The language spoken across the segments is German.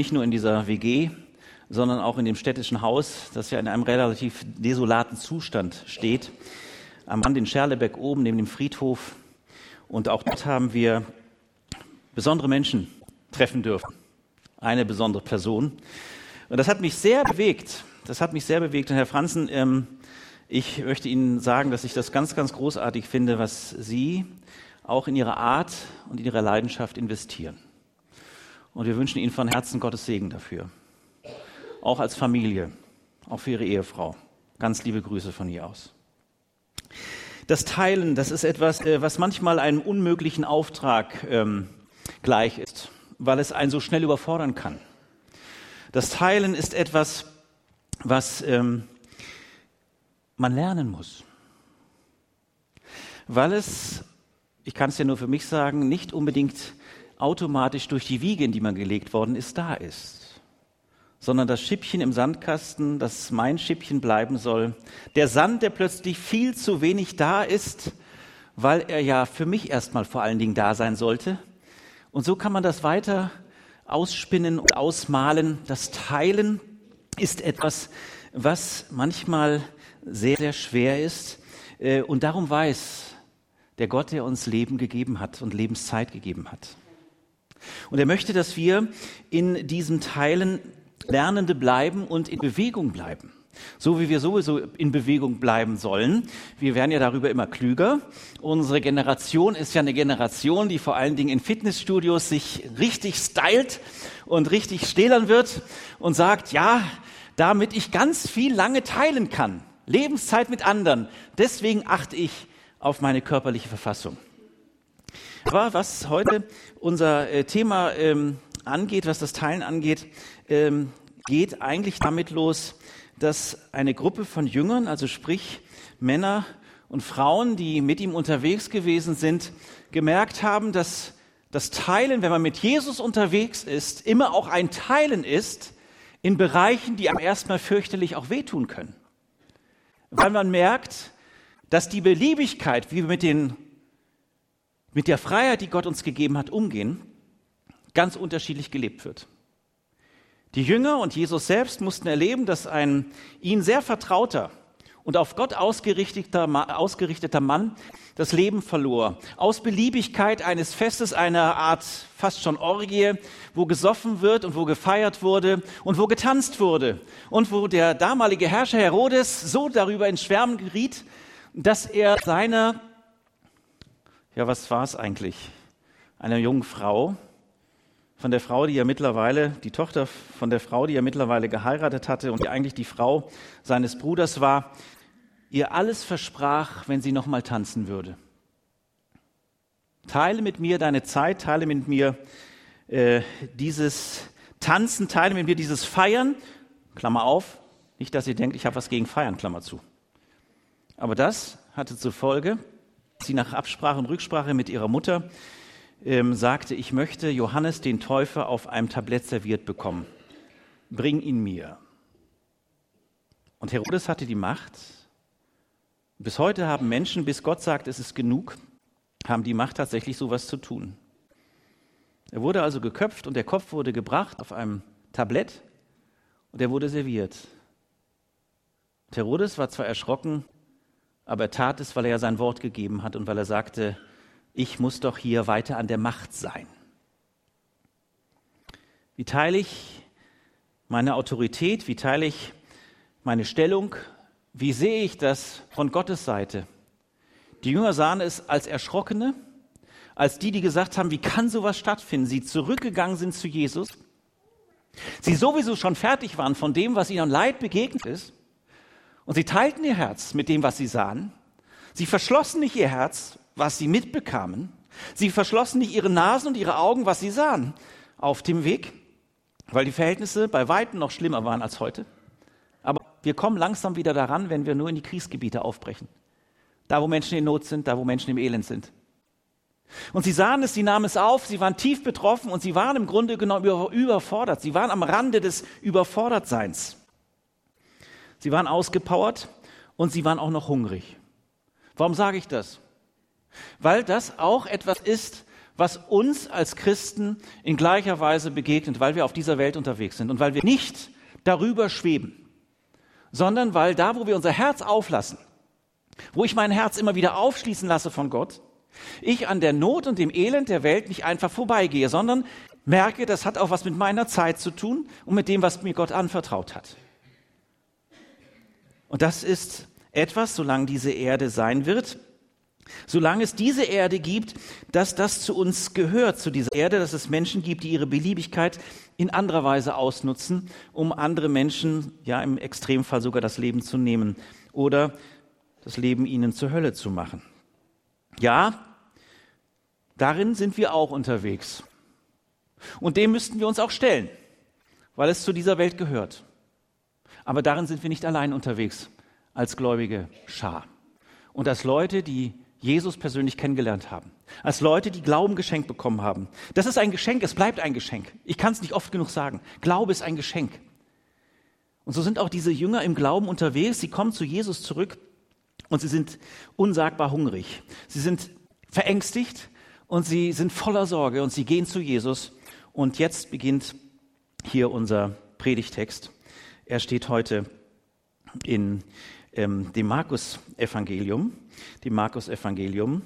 nicht nur in dieser WG, sondern auch in dem städtischen Haus, das ja in einem relativ desolaten Zustand steht. Am Rand in Scherlebeck oben neben dem Friedhof. Und auch dort haben wir besondere Menschen treffen dürfen. Eine besondere Person. Und das hat mich sehr bewegt. Das hat mich sehr bewegt. Und Herr Franzen, ähm, ich möchte Ihnen sagen, dass ich das ganz, ganz großartig finde, was Sie auch in Ihrer Art und in Ihrer Leidenschaft investieren. Und wir wünschen Ihnen von Herzen Gottes Segen dafür auch als Familie, auch für ihre Ehefrau. Ganz liebe Grüße von hier aus. Das Teilen, das ist etwas, äh, was manchmal einem unmöglichen Auftrag ähm, gleich ist, weil es einen so schnell überfordern kann. Das Teilen ist etwas, was ähm, man lernen muss, weil es, ich kann es ja nur für mich sagen, nicht unbedingt automatisch durch die Wiege, in die man gelegt worden ist, da ist sondern das Schippchen im Sandkasten, das mein Schippchen bleiben soll. Der Sand, der plötzlich viel zu wenig da ist, weil er ja für mich erstmal vor allen Dingen da sein sollte. Und so kann man das weiter ausspinnen und ausmalen. Das Teilen ist etwas, was manchmal sehr, sehr schwer ist. Äh, und darum weiß der Gott, der uns Leben gegeben hat und Lebenszeit gegeben hat. Und er möchte, dass wir in diesem Teilen Lernende bleiben und in Bewegung bleiben. So wie wir sowieso in Bewegung bleiben sollen. Wir werden ja darüber immer klüger. Unsere Generation ist ja eine Generation, die vor allen Dingen in Fitnessstudios sich richtig stylt und richtig stählern wird und sagt, ja, damit ich ganz viel lange teilen kann. Lebenszeit mit anderen. Deswegen achte ich auf meine körperliche Verfassung. Aber was heute unser äh, Thema ähm, angeht, was das Teilen angeht, ähm, geht eigentlich damit los, dass eine Gruppe von Jüngern, also sprich Männer und Frauen, die mit ihm unterwegs gewesen sind, gemerkt haben, dass das Teilen, wenn man mit Jesus unterwegs ist, immer auch ein Teilen ist in Bereichen, die einem erstmal fürchterlich auch wehtun können. Weil man merkt, dass die Beliebigkeit, wie wir mit, den, mit der Freiheit, die Gott uns gegeben hat, umgehen, ganz unterschiedlich gelebt wird. Die Jünger und Jesus selbst mussten erleben, dass ein ihnen sehr vertrauter und auf Gott ausgerichteter, ausgerichteter Mann das Leben verlor. Aus Beliebigkeit eines Festes, einer Art fast schon Orgie, wo gesoffen wird und wo gefeiert wurde und wo getanzt wurde und wo der damalige Herrscher Herodes so darüber in Schwärmen geriet, dass er seiner, ja was war es eigentlich, einer jungen Frau, von der Frau, die er mittlerweile, die Tochter von der Frau, die er mittlerweile geheiratet hatte und die eigentlich die Frau seines Bruders war, ihr alles versprach, wenn sie nochmal tanzen würde. Teile mit mir deine Zeit, teile mit mir äh, dieses Tanzen, teile mit mir dieses Feiern, Klammer auf, nicht, dass ihr denkt, ich habe was gegen Feiern, Klammer zu. Aber das hatte zur Folge, sie nach Absprache und Rücksprache mit ihrer Mutter ähm, sagte, ich möchte Johannes den Täufer auf einem Tablett serviert bekommen. Bring ihn mir. Und Herodes hatte die Macht. Bis heute haben Menschen, bis Gott sagt, es ist genug, haben die Macht tatsächlich sowas zu tun. Er wurde also geköpft und der Kopf wurde gebracht auf einem Tablett und er wurde serviert. Herodes war zwar erschrocken, aber er tat es, weil er ja sein Wort gegeben hat und weil er sagte, ich muss doch hier weiter an der Macht sein. Wie teile ich meine Autorität? Wie teile ich meine Stellung? Wie sehe ich das von Gottes Seite? Die Jünger sahen es als Erschrockene, als die, die gesagt haben, wie kann sowas stattfinden? Sie zurückgegangen sind zu Jesus. Sie sowieso schon fertig waren von dem, was ihnen an Leid begegnet ist. Und sie teilten ihr Herz mit dem, was sie sahen. Sie verschlossen nicht ihr Herz was sie mitbekamen. Sie verschlossen nicht ihre Nasen und ihre Augen, was sie sahen auf dem Weg, weil die Verhältnisse bei weitem noch schlimmer waren als heute. Aber wir kommen langsam wieder daran, wenn wir nur in die Kriegsgebiete aufbrechen. Da, wo Menschen in Not sind, da, wo Menschen im Elend sind. Und sie sahen es, sie nahmen es auf, sie waren tief betroffen und sie waren im Grunde genommen überfordert. Sie waren am Rande des Überfordertseins. Sie waren ausgepowert und sie waren auch noch hungrig. Warum sage ich das? Weil das auch etwas ist, was uns als Christen in gleicher Weise begegnet, weil wir auf dieser Welt unterwegs sind und weil wir nicht darüber schweben, sondern weil da, wo wir unser Herz auflassen, wo ich mein Herz immer wieder aufschließen lasse von Gott, ich an der Not und dem Elend der Welt nicht einfach vorbeigehe, sondern merke, das hat auch was mit meiner Zeit zu tun und mit dem, was mir Gott anvertraut hat. Und das ist etwas, solange diese Erde sein wird, solange es diese Erde gibt, dass das zu uns gehört, zu dieser Erde, dass es Menschen gibt, die ihre Beliebigkeit in anderer Weise ausnutzen, um andere Menschen, ja im Extremfall sogar das Leben zu nehmen oder das Leben ihnen zur Hölle zu machen. Ja, darin sind wir auch unterwegs. Und dem müssten wir uns auch stellen, weil es zu dieser Welt gehört. Aber darin sind wir nicht allein unterwegs als gläubige Schar. Und als Leute, die Jesus persönlich kennengelernt haben. Als Leute, die Glauben geschenkt bekommen haben. Das ist ein Geschenk, es bleibt ein Geschenk. Ich kann es nicht oft genug sagen. Glaube ist ein Geschenk. Und so sind auch diese Jünger im Glauben unterwegs. Sie kommen zu Jesus zurück und sie sind unsagbar hungrig. Sie sind verängstigt und sie sind voller Sorge und sie gehen zu Jesus. Und jetzt beginnt hier unser Predigtext. Er steht heute in ähm, dem Markus-Evangelium, dem Markus-Evangelium,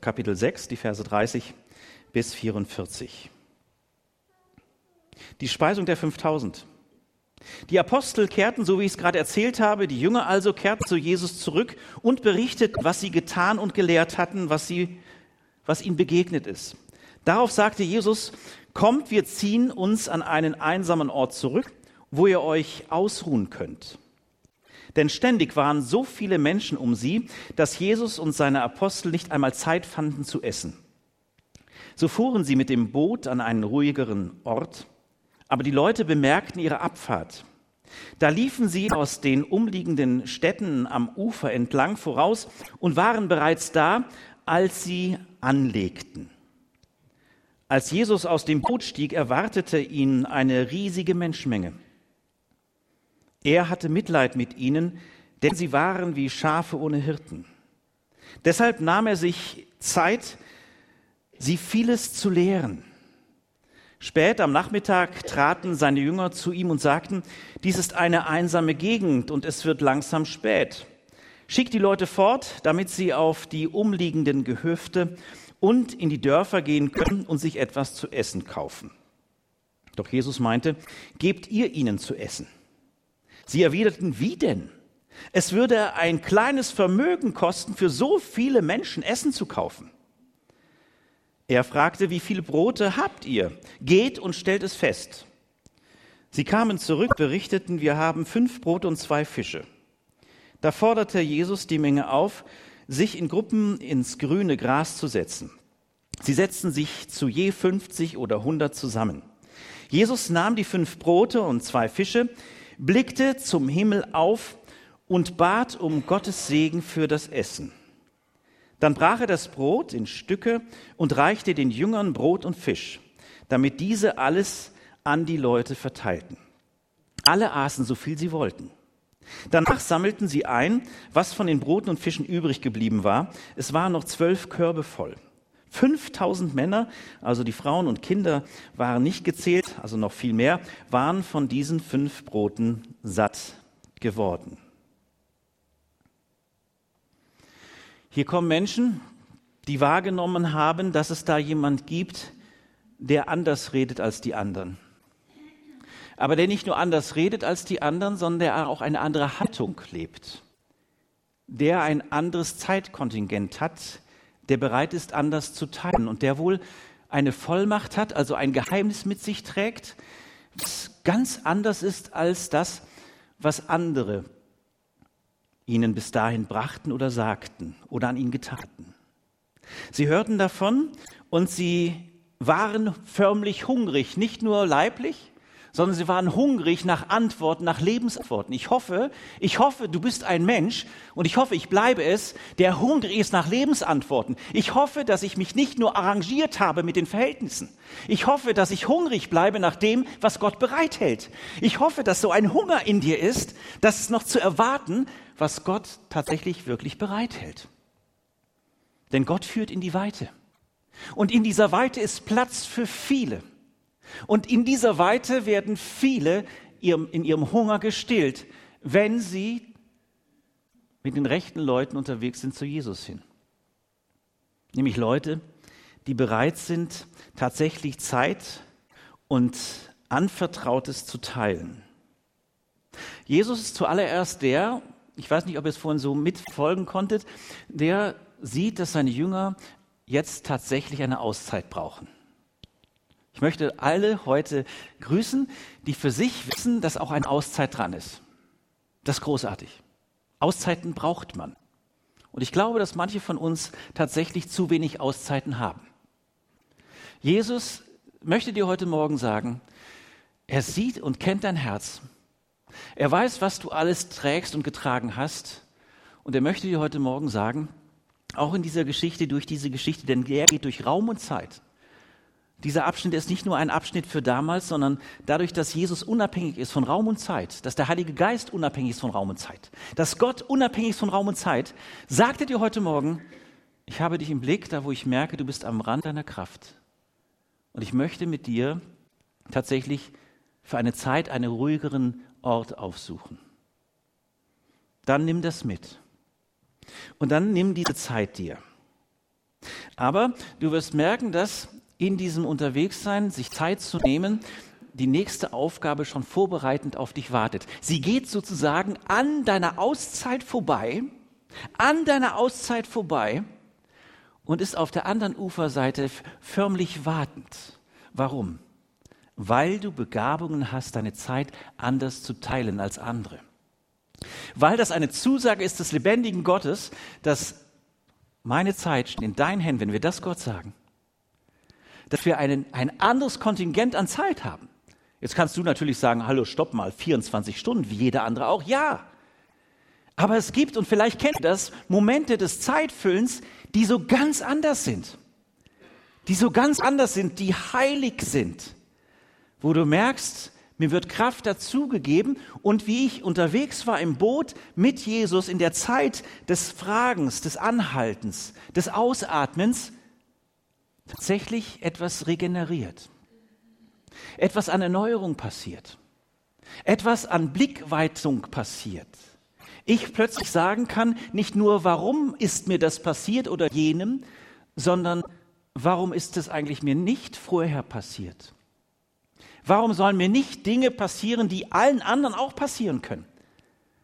Kapitel 6, die Verse 30 bis 44. Die Speisung der 5000. Die Apostel kehrten, so wie ich es gerade erzählt habe, die Jünger also kehrten zu Jesus zurück und berichteten, was sie getan und gelehrt hatten, was, sie, was ihnen begegnet ist. Darauf sagte Jesus, kommt, wir ziehen uns an einen einsamen Ort zurück, wo ihr euch ausruhen könnt. Denn ständig waren so viele Menschen um sie, dass Jesus und seine Apostel nicht einmal Zeit fanden zu essen. So fuhren sie mit dem Boot an einen ruhigeren Ort, aber die Leute bemerkten ihre Abfahrt. Da liefen sie aus den umliegenden Städten am Ufer entlang voraus und waren bereits da, als sie anlegten. Als Jesus aus dem Boot stieg, erwartete ihn eine riesige Menschenmenge. Er hatte Mitleid mit ihnen, denn sie waren wie Schafe ohne Hirten. Deshalb nahm er sich Zeit, sie vieles zu lehren. Spät am Nachmittag traten seine Jünger zu ihm und sagten, dies ist eine einsame Gegend und es wird langsam spät. Schick die Leute fort, damit sie auf die umliegenden Gehöfte und in die Dörfer gehen können und sich etwas zu essen kaufen. Doch Jesus meinte, gebt ihr ihnen zu essen. Sie erwiderten, wie denn? Es würde ein kleines Vermögen kosten, für so viele Menschen Essen zu kaufen. Er fragte, wie viele Brote habt ihr? Geht und stellt es fest. Sie kamen zurück, berichteten, wir haben fünf Brote und zwei Fische. Da forderte Jesus die Menge auf, sich in Gruppen ins grüne Gras zu setzen. Sie setzten sich zu je 50 oder 100 zusammen. Jesus nahm die fünf Brote und zwei Fische, blickte zum Himmel auf und bat um Gottes Segen für das Essen. Dann brach er das Brot in Stücke und reichte den Jüngern Brot und Fisch, damit diese alles an die Leute verteilten. Alle aßen so viel sie wollten. Danach sammelten sie ein, was von den Broten und Fischen übrig geblieben war. Es waren noch zwölf Körbe voll. 5000 Männer, also die Frauen und Kinder waren nicht gezählt, also noch viel mehr, waren von diesen fünf Broten satt geworden. Hier kommen Menschen, die wahrgenommen haben, dass es da jemand gibt, der anders redet als die anderen. Aber der nicht nur anders redet als die anderen, sondern der auch eine andere Haltung lebt. Der ein anderes Zeitkontingent hat, der bereit ist, anders zu teilen und der wohl eine Vollmacht hat, also ein Geheimnis mit sich trägt, was ganz anders ist als das, was andere ihnen bis dahin brachten oder sagten oder an ihn getaten. Sie hörten davon und sie waren förmlich hungrig, nicht nur leiblich, sondern sie waren hungrig nach Antworten, nach Lebensantworten. Ich hoffe, ich hoffe, du bist ein Mensch und ich hoffe, ich bleibe es, der hungrig ist nach Lebensantworten. Ich hoffe, dass ich mich nicht nur arrangiert habe mit den Verhältnissen. Ich hoffe, dass ich hungrig bleibe nach dem, was Gott bereithält. Ich hoffe, dass so ein Hunger in dir ist, dass es noch zu erwarten, was Gott tatsächlich wirklich bereithält. Denn Gott führt in die Weite. Und in dieser Weite ist Platz für viele. Und in dieser Weite werden viele in ihrem Hunger gestillt, wenn sie mit den rechten Leuten unterwegs sind zu Jesus hin. Nämlich Leute, die bereit sind, tatsächlich Zeit und Anvertrautes zu teilen. Jesus ist zuallererst der, ich weiß nicht, ob ihr es vorhin so mitfolgen konntet, der sieht, dass seine Jünger jetzt tatsächlich eine Auszeit brauchen. Ich möchte alle heute grüßen, die für sich wissen, dass auch eine Auszeit dran ist. Das ist großartig. Auszeiten braucht man. Und ich glaube, dass manche von uns tatsächlich zu wenig Auszeiten haben. Jesus möchte dir heute Morgen sagen, er sieht und kennt dein Herz. Er weiß, was du alles trägst und getragen hast. Und er möchte dir heute Morgen sagen, auch in dieser Geschichte, durch diese Geschichte, denn er geht durch Raum und Zeit. Dieser Abschnitt ist nicht nur ein Abschnitt für damals, sondern dadurch, dass Jesus unabhängig ist von Raum und Zeit, dass der Heilige Geist unabhängig ist von Raum und Zeit, dass Gott unabhängig ist von Raum und Zeit, sagt er dir heute Morgen, ich habe dich im Blick, da wo ich merke, du bist am Rand deiner Kraft. Und ich möchte mit dir tatsächlich für eine Zeit einen ruhigeren Ort aufsuchen. Dann nimm das mit. Und dann nimm diese Zeit dir. Aber du wirst merken, dass in diesem Unterwegssein, sich Zeit zu nehmen, die nächste Aufgabe schon vorbereitend auf dich wartet. Sie geht sozusagen an deiner Auszeit vorbei, an deiner Auszeit vorbei und ist auf der anderen Uferseite förmlich wartend. Warum? Weil du Begabungen hast, deine Zeit anders zu teilen als andere. Weil das eine Zusage ist des lebendigen Gottes, dass meine Zeit steht in deinen Händen, wenn wir das Gott sagen, dass wir einen, ein anderes Kontingent an Zeit haben. Jetzt kannst du natürlich sagen, hallo, stopp mal, 24 Stunden, wie jeder andere auch. Ja. Aber es gibt, und vielleicht kennt ihr das, Momente des Zeitfüllens, die so ganz anders sind. Die so ganz anders sind, die heilig sind. Wo du merkst, mir wird Kraft dazugegeben und wie ich unterwegs war im Boot mit Jesus in der Zeit des Fragens, des Anhaltens, des Ausatmens, tatsächlich etwas regeneriert. Etwas an Erneuerung passiert. Etwas an Blickweitung passiert. Ich plötzlich sagen kann, nicht nur, warum ist mir das passiert oder jenem, sondern warum ist es eigentlich mir nicht vorher passiert? Warum sollen mir nicht Dinge passieren, die allen anderen auch passieren können?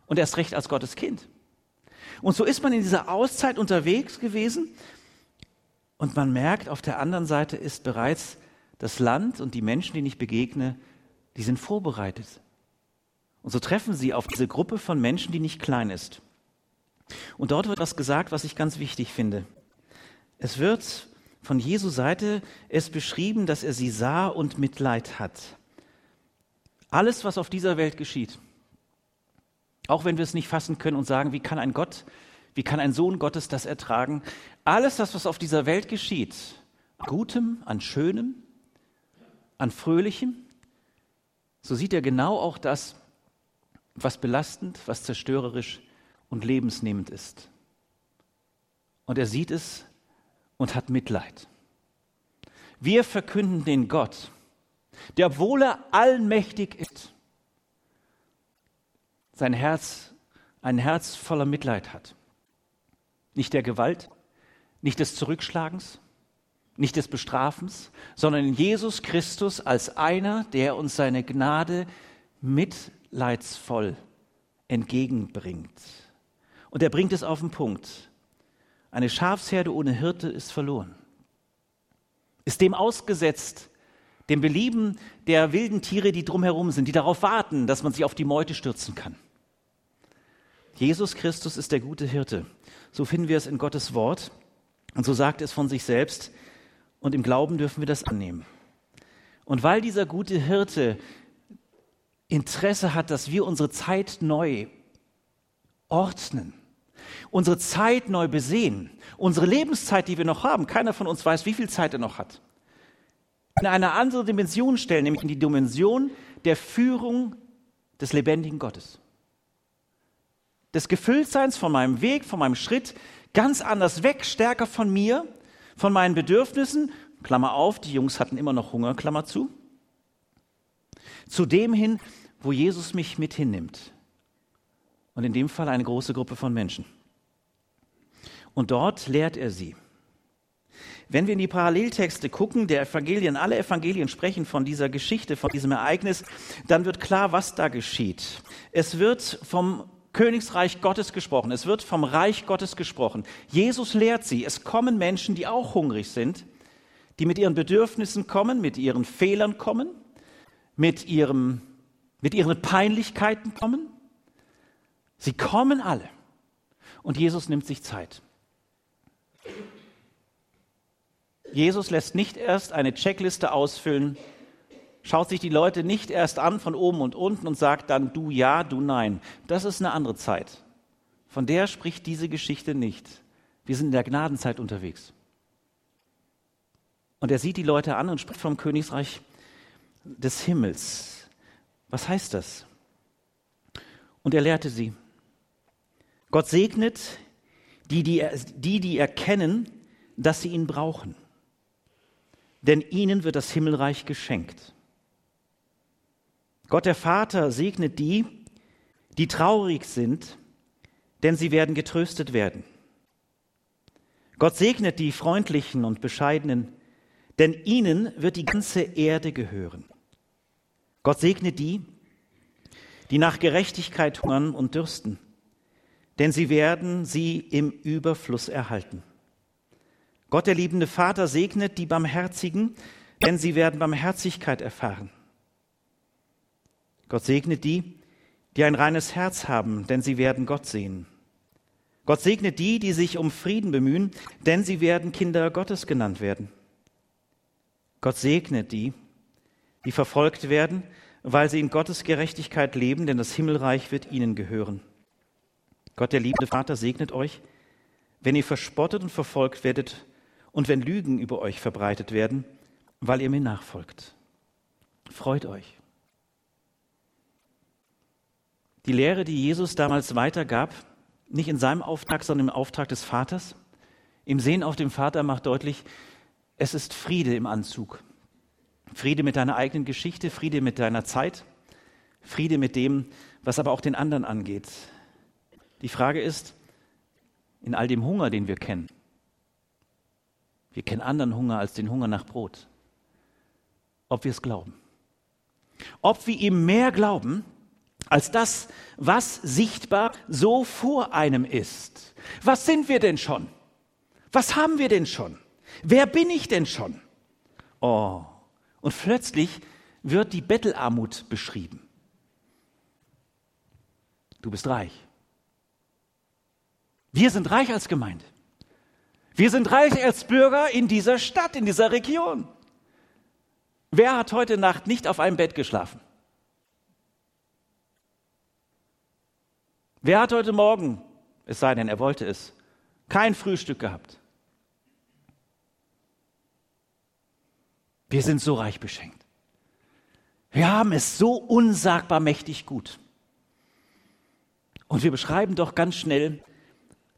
Und erst recht als Gottes Kind. Und so ist man in dieser Auszeit unterwegs gewesen und man merkt, auf der anderen Seite ist bereits das Land und die Menschen, denen ich begegne, die sind vorbereitet. Und so treffen sie auf diese Gruppe von Menschen, die nicht klein ist. Und dort wird was gesagt, was ich ganz wichtig finde. Es wird von Jesu Seite es beschrieben, dass er sie sah und Mitleid hat. Alles, was auf dieser Welt geschieht, auch wenn wir es nicht fassen können und sagen, wie kann ein Gott wie kann ein Sohn Gottes das ertragen? Alles das, was auf dieser Welt geschieht, an Gutem, an Schönem, an Fröhlichem, so sieht er genau auch das, was belastend, was zerstörerisch und lebensnehmend ist. Und er sieht es und hat Mitleid. Wir verkünden den Gott, der, obwohl er allmächtig ist, sein Herz, ein Herz voller Mitleid hat. Nicht der Gewalt, nicht des Zurückschlagens, nicht des Bestrafens, sondern in Jesus Christus als einer, der uns seine Gnade mitleidsvoll entgegenbringt. Und er bringt es auf den Punkt. Eine Schafsherde ohne Hirte ist verloren. Ist dem ausgesetzt, dem Belieben der wilden Tiere, die drumherum sind, die darauf warten, dass man sich auf die Meute stürzen kann. Jesus Christus ist der gute Hirte. So finden wir es in Gottes Wort. Und so sagt es von sich selbst. Und im Glauben dürfen wir das annehmen. Und weil dieser gute Hirte Interesse hat, dass wir unsere Zeit neu ordnen, unsere Zeit neu besehen, unsere Lebenszeit, die wir noch haben, keiner von uns weiß, wie viel Zeit er noch hat, in eine andere Dimension stellen, nämlich in die Dimension der Führung des lebendigen Gottes des Gefülltseins von meinem Weg, von meinem Schritt ganz anders weg, stärker von mir, von meinen Bedürfnissen, Klammer auf, die Jungs hatten immer noch Hunger, Klammer zu, zu dem hin, wo Jesus mich mit hinnimmt. Und in dem Fall eine große Gruppe von Menschen. Und dort lehrt er sie. Wenn wir in die Paralleltexte gucken, der Evangelien, alle Evangelien sprechen von dieser Geschichte, von diesem Ereignis, dann wird klar, was da geschieht. Es wird vom Königsreich Gottes gesprochen, es wird vom Reich Gottes gesprochen. Jesus lehrt sie, es kommen Menschen, die auch hungrig sind, die mit ihren Bedürfnissen kommen, mit ihren Fehlern kommen, mit, ihrem, mit ihren Peinlichkeiten kommen. Sie kommen alle. Und Jesus nimmt sich Zeit. Jesus lässt nicht erst eine Checkliste ausfüllen, schaut sich die Leute nicht erst an von oben und unten und sagt dann du ja, du nein. Das ist eine andere Zeit. Von der spricht diese Geschichte nicht. Wir sind in der Gnadenzeit unterwegs. Und er sieht die Leute an und spricht vom Königsreich des Himmels. Was heißt das? Und er lehrte sie. Gott segnet die, die, die, die erkennen, dass sie ihn brauchen denn ihnen wird das Himmelreich geschenkt. Gott der Vater segnet die, die traurig sind, denn sie werden getröstet werden. Gott segnet die Freundlichen und Bescheidenen, denn ihnen wird die ganze Erde gehören. Gott segnet die, die nach Gerechtigkeit hungern und dürsten, denn sie werden sie im Überfluss erhalten. Gott, der liebende Vater, segnet die Barmherzigen, denn sie werden Barmherzigkeit erfahren. Gott segnet die, die ein reines Herz haben, denn sie werden Gott sehen. Gott segnet die, die sich um Frieden bemühen, denn sie werden Kinder Gottes genannt werden. Gott segnet die, die verfolgt werden, weil sie in Gottes Gerechtigkeit leben, denn das Himmelreich wird ihnen gehören. Gott, der liebende Vater, segnet euch, wenn ihr verspottet und verfolgt werdet und wenn Lügen über euch verbreitet werden, weil ihr mir nachfolgt. Freut euch. Die Lehre, die Jesus damals weitergab, nicht in seinem Auftrag, sondern im Auftrag des Vaters, im Sehen auf den Vater macht deutlich, es ist Friede im Anzug. Friede mit deiner eigenen Geschichte, Friede mit deiner Zeit, Friede mit dem, was aber auch den anderen angeht. Die Frage ist, in all dem Hunger, den wir kennen, wir kennen anderen Hunger als den Hunger nach Brot. Ob wir es glauben. Ob wir ihm mehr glauben als das, was sichtbar so vor einem ist. Was sind wir denn schon? Was haben wir denn schon? Wer bin ich denn schon? Oh, und plötzlich wird die Bettelarmut beschrieben. Du bist reich. Wir sind reich als Gemeinde. Wir sind reich als Bürger in dieser Stadt, in dieser Region. Wer hat heute Nacht nicht auf einem Bett geschlafen? Wer hat heute Morgen, es sei denn, er wollte es, kein Frühstück gehabt? Wir sind so reich beschenkt. Wir haben es so unsagbar mächtig gut. Und wir beschreiben doch ganz schnell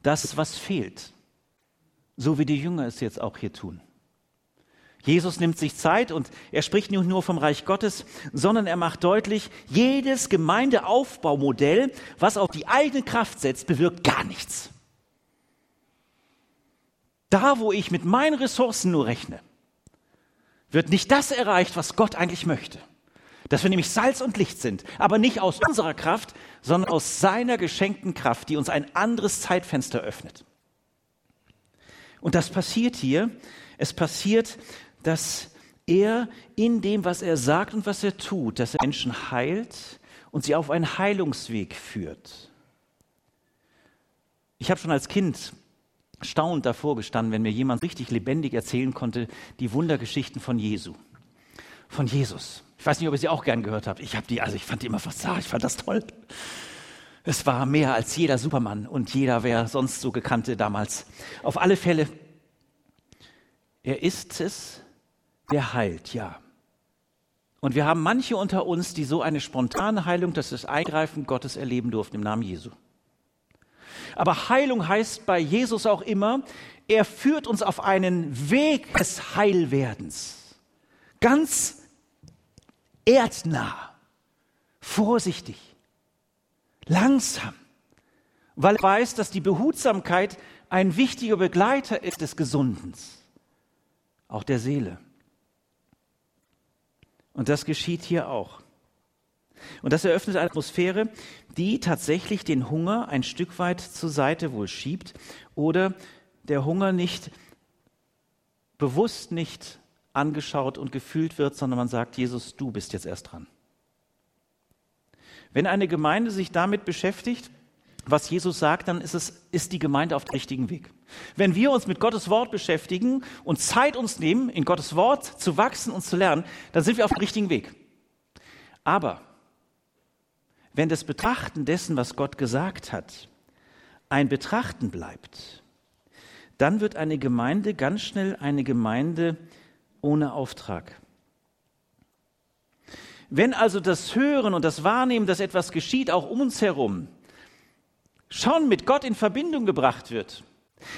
das, was fehlt so wie die Jünger es jetzt auch hier tun. Jesus nimmt sich Zeit und er spricht nicht nur vom Reich Gottes, sondern er macht deutlich, jedes Gemeindeaufbaumodell, was auf die eigene Kraft setzt, bewirkt gar nichts. Da, wo ich mit meinen Ressourcen nur rechne, wird nicht das erreicht, was Gott eigentlich möchte. Dass wir nämlich Salz und Licht sind, aber nicht aus unserer Kraft, sondern aus seiner geschenkten Kraft, die uns ein anderes Zeitfenster öffnet. Und das passiert hier. Es passiert, dass er in dem, was er sagt und was er tut, dass er Menschen heilt und sie auf einen Heilungsweg führt. Ich habe schon als Kind staunend davor gestanden, wenn mir jemand richtig lebendig erzählen konnte, die Wundergeschichten von Jesu. Von Jesus. Ich weiß nicht, ob ihr sie auch gern gehört habt. Ich habe die, also ich fand die immer fast, ich fand das toll. Es war mehr als jeder Supermann und jeder, wer sonst so gekannte damals. Auf alle Fälle, er ist es, der heilt, ja. Und wir haben manche unter uns, die so eine spontane Heilung, das ist Eingreifen Gottes erleben durften im Namen Jesu. Aber Heilung heißt bei Jesus auch immer, er führt uns auf einen Weg des Heilwerdens. Ganz erdnah, vorsichtig, langsam, weil er weiß, dass die Behutsamkeit ein wichtiger Begleiter ist des Gesundens, auch der Seele. Und das geschieht hier auch. Und das eröffnet eine Atmosphäre, die tatsächlich den Hunger ein Stück weit zur Seite wohl schiebt oder der Hunger nicht bewusst nicht angeschaut und gefühlt wird, sondern man sagt, Jesus, du bist jetzt erst dran. Wenn eine Gemeinde sich damit beschäftigt, was Jesus sagt, dann ist, es, ist die Gemeinde auf dem richtigen Weg. Wenn wir uns mit Gottes Wort beschäftigen und Zeit uns nehmen, in Gottes Wort zu wachsen und zu lernen, dann sind wir auf dem richtigen Weg. Aber wenn das Betrachten dessen, was Gott gesagt hat, ein Betrachten bleibt, dann wird eine Gemeinde ganz schnell eine Gemeinde ohne Auftrag. Wenn also das Hören und das Wahrnehmen, dass etwas geschieht, auch um uns herum, schon mit Gott in Verbindung gebracht wird,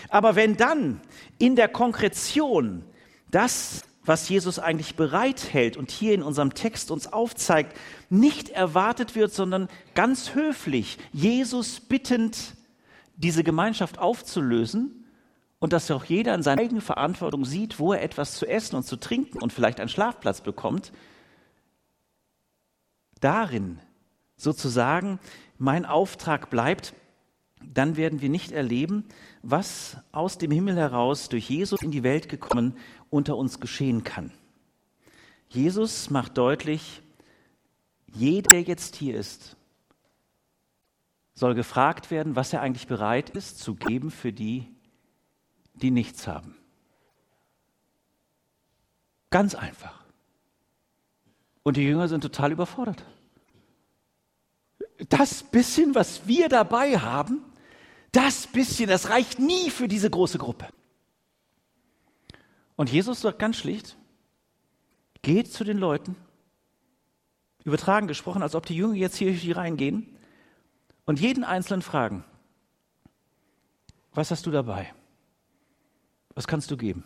aber wenn dann in der Konkretion das, was Jesus eigentlich bereithält und hier in unserem Text uns aufzeigt, nicht erwartet wird, sondern ganz höflich, Jesus bittend, diese Gemeinschaft aufzulösen, und dass auch jeder in seiner eigenen Verantwortung sieht, wo er etwas zu essen und zu trinken und vielleicht einen Schlafplatz bekommt, darin sozusagen mein Auftrag bleibt, dann werden wir nicht erleben, was aus dem Himmel heraus durch Jesus in die Welt gekommen unter uns geschehen kann. Jesus macht deutlich, jeder, der jetzt hier ist, soll gefragt werden, was er eigentlich bereit ist zu geben für die, die nichts haben. Ganz einfach. Und die Jünger sind total überfordert. Das bisschen, was wir dabei haben, das bisschen, das reicht nie für diese große Gruppe. Und Jesus sagt ganz schlicht, geht zu den Leuten, übertragen gesprochen, als ob die Jünger jetzt hier reingehen und jeden Einzelnen fragen, was hast du dabei? Was kannst du geben?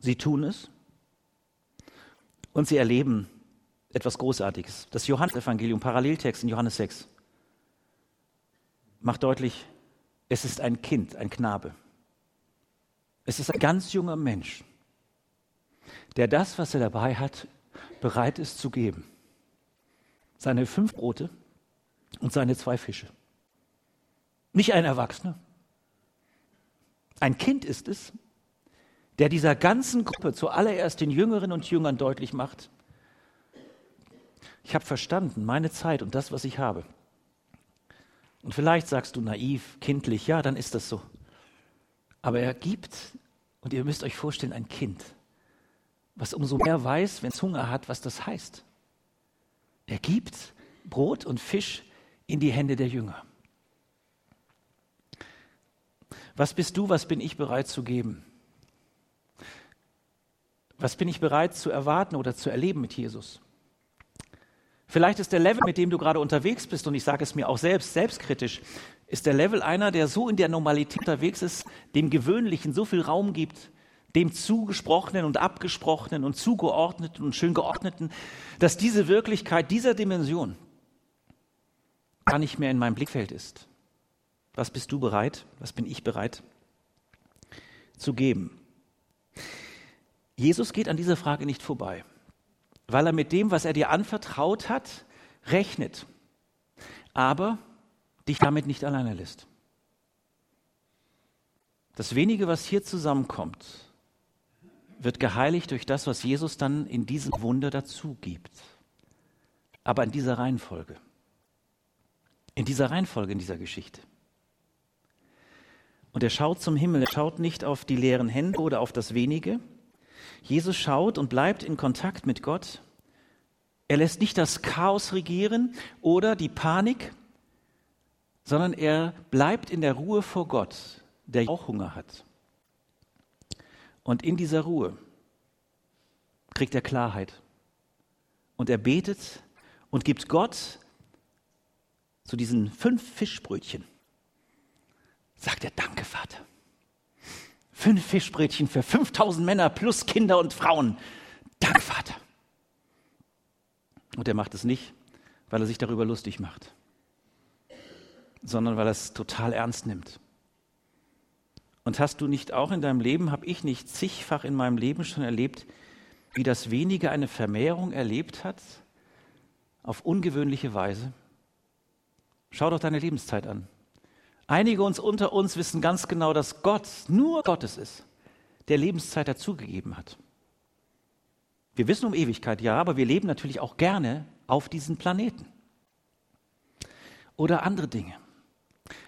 Sie tun es und sie erleben etwas Großartiges. Das Johannesevangelium, Paralleltext in Johannes 6, macht deutlich, es ist ein Kind, ein Knabe. Es ist ein ganz junger Mensch, der das, was er dabei hat, bereit ist zu geben. Seine fünf Brote und seine zwei Fische. Nicht ein Erwachsener. Ein Kind ist es, der dieser ganzen Gruppe zuallererst den Jüngerinnen und Jüngern deutlich macht, ich habe verstanden, meine Zeit und das, was ich habe. Und vielleicht sagst du naiv, kindlich, ja, dann ist das so. Aber er gibt, und ihr müsst euch vorstellen, ein Kind, was umso mehr weiß, wenn es Hunger hat, was das heißt. Er gibt Brot und Fisch in die Hände der Jünger. Was bist du, was bin ich bereit zu geben? Was bin ich bereit zu erwarten oder zu erleben mit Jesus? Vielleicht ist der Level, mit dem du gerade unterwegs bist, und ich sage es mir auch selbst, selbstkritisch, ist der Level einer, der so in der Normalität unterwegs ist, dem Gewöhnlichen so viel Raum gibt, dem Zugesprochenen und Abgesprochenen und Zugeordneten und schön geordneten, dass diese Wirklichkeit dieser Dimension gar nicht mehr in meinem Blickfeld ist. Was bist du bereit? Was bin ich bereit zu geben? Jesus geht an dieser Frage nicht vorbei, weil er mit dem, was er dir anvertraut hat, rechnet, aber dich damit nicht alleine lässt. Das wenige, was hier zusammenkommt, wird geheiligt durch das, was Jesus dann in diesem Wunder dazu gibt. Aber in dieser Reihenfolge. In dieser Reihenfolge in dieser Geschichte. Und er schaut zum Himmel, er schaut nicht auf die leeren Hände oder auf das wenige. Jesus schaut und bleibt in Kontakt mit Gott. Er lässt nicht das Chaos regieren oder die Panik, sondern er bleibt in der Ruhe vor Gott, der auch Hunger hat. Und in dieser Ruhe kriegt er Klarheit. Und er betet und gibt Gott zu diesen fünf Fischbrötchen sagt er, danke Vater. Fünf Fischbrötchen für 5000 Männer plus Kinder und Frauen. Danke Vater. Und er macht es nicht, weil er sich darüber lustig macht, sondern weil er es total ernst nimmt. Und hast du nicht auch in deinem Leben, habe ich nicht zigfach in meinem Leben schon erlebt, wie das Wenige eine Vermehrung erlebt hat, auf ungewöhnliche Weise? Schau doch deine Lebenszeit an. Einige uns unter uns wissen ganz genau, dass Gott nur Gottes ist, der Lebenszeit dazugegeben hat. Wir wissen um Ewigkeit, ja, aber wir leben natürlich auch gerne auf diesem Planeten. Oder andere Dinge.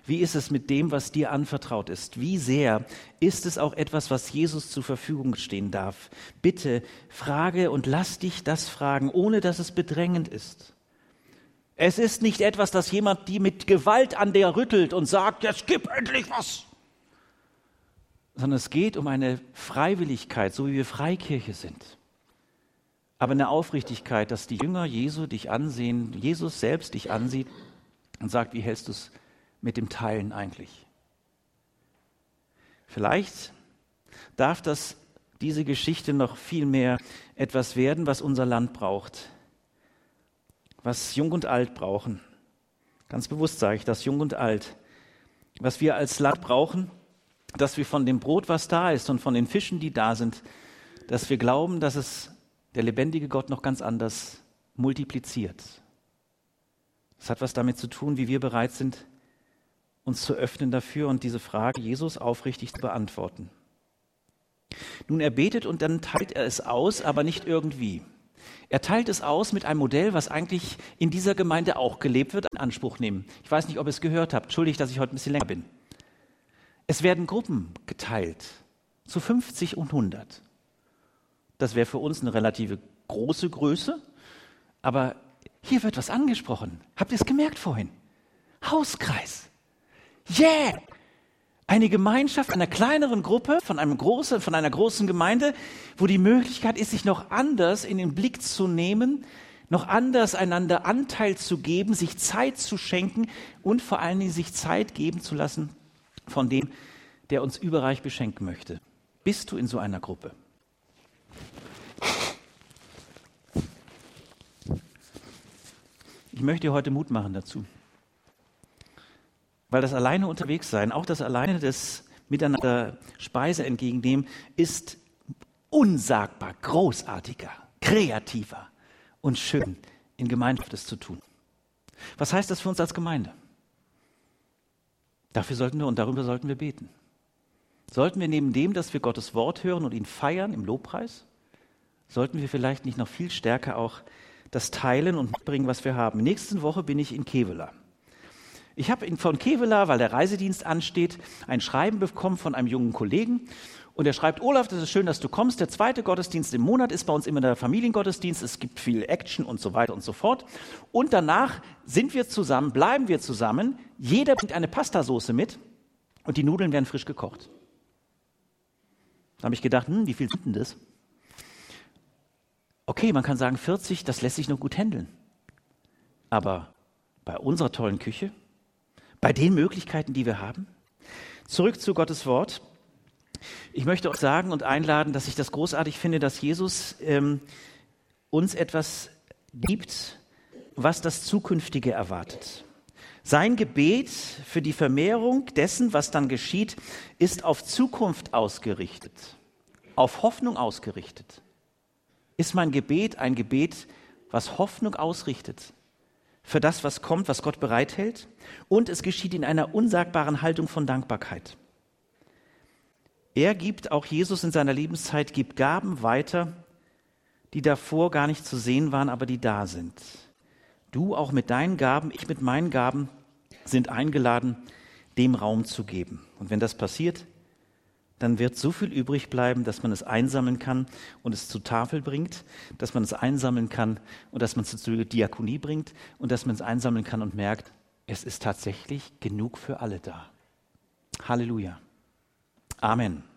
Wie ist es mit dem, was dir anvertraut ist? Wie sehr ist es auch etwas, was Jesus zur Verfügung stehen darf? Bitte frage und lass dich das fragen, ohne dass es bedrängend ist. Es ist nicht etwas, das jemand die mit Gewalt an der rüttelt und sagt, jetzt gib endlich was. Sondern es geht um eine Freiwilligkeit, so wie wir Freikirche sind. Aber eine Aufrichtigkeit, dass die Jünger Jesu dich ansehen, Jesus selbst dich ansieht und sagt, wie hältst du es mit dem Teilen eigentlich? Vielleicht darf das diese Geschichte noch viel mehr etwas werden, was unser Land braucht was Jung und Alt brauchen. Ganz bewusst sage ich das, Jung und Alt. Was wir als Land brauchen, dass wir von dem Brot, was da ist und von den Fischen, die da sind, dass wir glauben, dass es der lebendige Gott noch ganz anders multipliziert. Das hat was damit zu tun, wie wir bereit sind, uns zu öffnen dafür und diese Frage Jesus aufrichtig zu beantworten. Nun, er betet und dann teilt er es aus, aber nicht irgendwie. Er teilt es aus mit einem Modell, was eigentlich in dieser Gemeinde auch gelebt wird, in Anspruch nehmen. Ich weiß nicht, ob ihr es gehört habt. Entschuldigt, dass ich heute ein bisschen länger bin. Es werden Gruppen geteilt, zu 50 und 100. Das wäre für uns eine relative große Größe, aber hier wird was angesprochen. Habt ihr es gemerkt vorhin? Hauskreis. Yeah! Eine Gemeinschaft einer kleineren Gruppe, von, einem großen, von einer großen Gemeinde, wo die Möglichkeit ist, sich noch anders in den Blick zu nehmen, noch anders einander Anteil zu geben, sich Zeit zu schenken und vor allen Dingen sich Zeit geben zu lassen von dem, der uns überreich beschenken möchte. Bist du in so einer Gruppe? Ich möchte dir heute Mut machen dazu. Weil das alleine unterwegs sein, auch das alleine des Miteinander Speise entgegennehmen, ist unsagbar großartiger, kreativer und schön in Gemeinschaft es zu tun. Was heißt das für uns als Gemeinde? Dafür sollten wir und darüber sollten wir beten. Sollten wir neben dem, dass wir Gottes Wort hören und ihn feiern im Lobpreis, sollten wir vielleicht nicht noch viel stärker auch das teilen und mitbringen, was wir haben. Nächste Woche bin ich in Kevela. Ich habe von Kevela, weil der Reisedienst ansteht, ein Schreiben bekommen von einem jungen Kollegen. Und er schreibt, Olaf, das ist schön, dass du kommst. Der zweite Gottesdienst im Monat ist bei uns immer der Familiengottesdienst. Es gibt viel Action und so weiter und so fort. Und danach sind wir zusammen, bleiben wir zusammen. Jeder bringt eine Pastasoße mit und die Nudeln werden frisch gekocht. Da habe ich gedacht, hm, wie viel sind denn das? Okay, man kann sagen 40, das lässt sich noch gut handeln. Aber bei unserer tollen Küche, bei den Möglichkeiten, die wir haben? Zurück zu Gottes Wort. Ich möchte auch sagen und einladen, dass ich das großartig finde, dass Jesus ähm, uns etwas gibt, was das Zukünftige erwartet. Sein Gebet für die Vermehrung dessen, was dann geschieht, ist auf Zukunft ausgerichtet, auf Hoffnung ausgerichtet. Ist mein Gebet ein Gebet, was Hoffnung ausrichtet? Für das, was kommt, was Gott bereithält. Und es geschieht in einer unsagbaren Haltung von Dankbarkeit. Er gibt, auch Jesus in seiner Lebenszeit, gibt Gaben weiter, die davor gar nicht zu sehen waren, aber die da sind. Du auch mit deinen Gaben, ich mit meinen Gaben sind eingeladen, dem Raum zu geben. Und wenn das passiert, dann wird so viel übrig bleiben, dass man es einsammeln kann und es zur Tafel bringt, dass man es einsammeln kann und dass man es zur Diakonie bringt und dass man es einsammeln kann und merkt, es ist tatsächlich genug für alle da. Halleluja. Amen.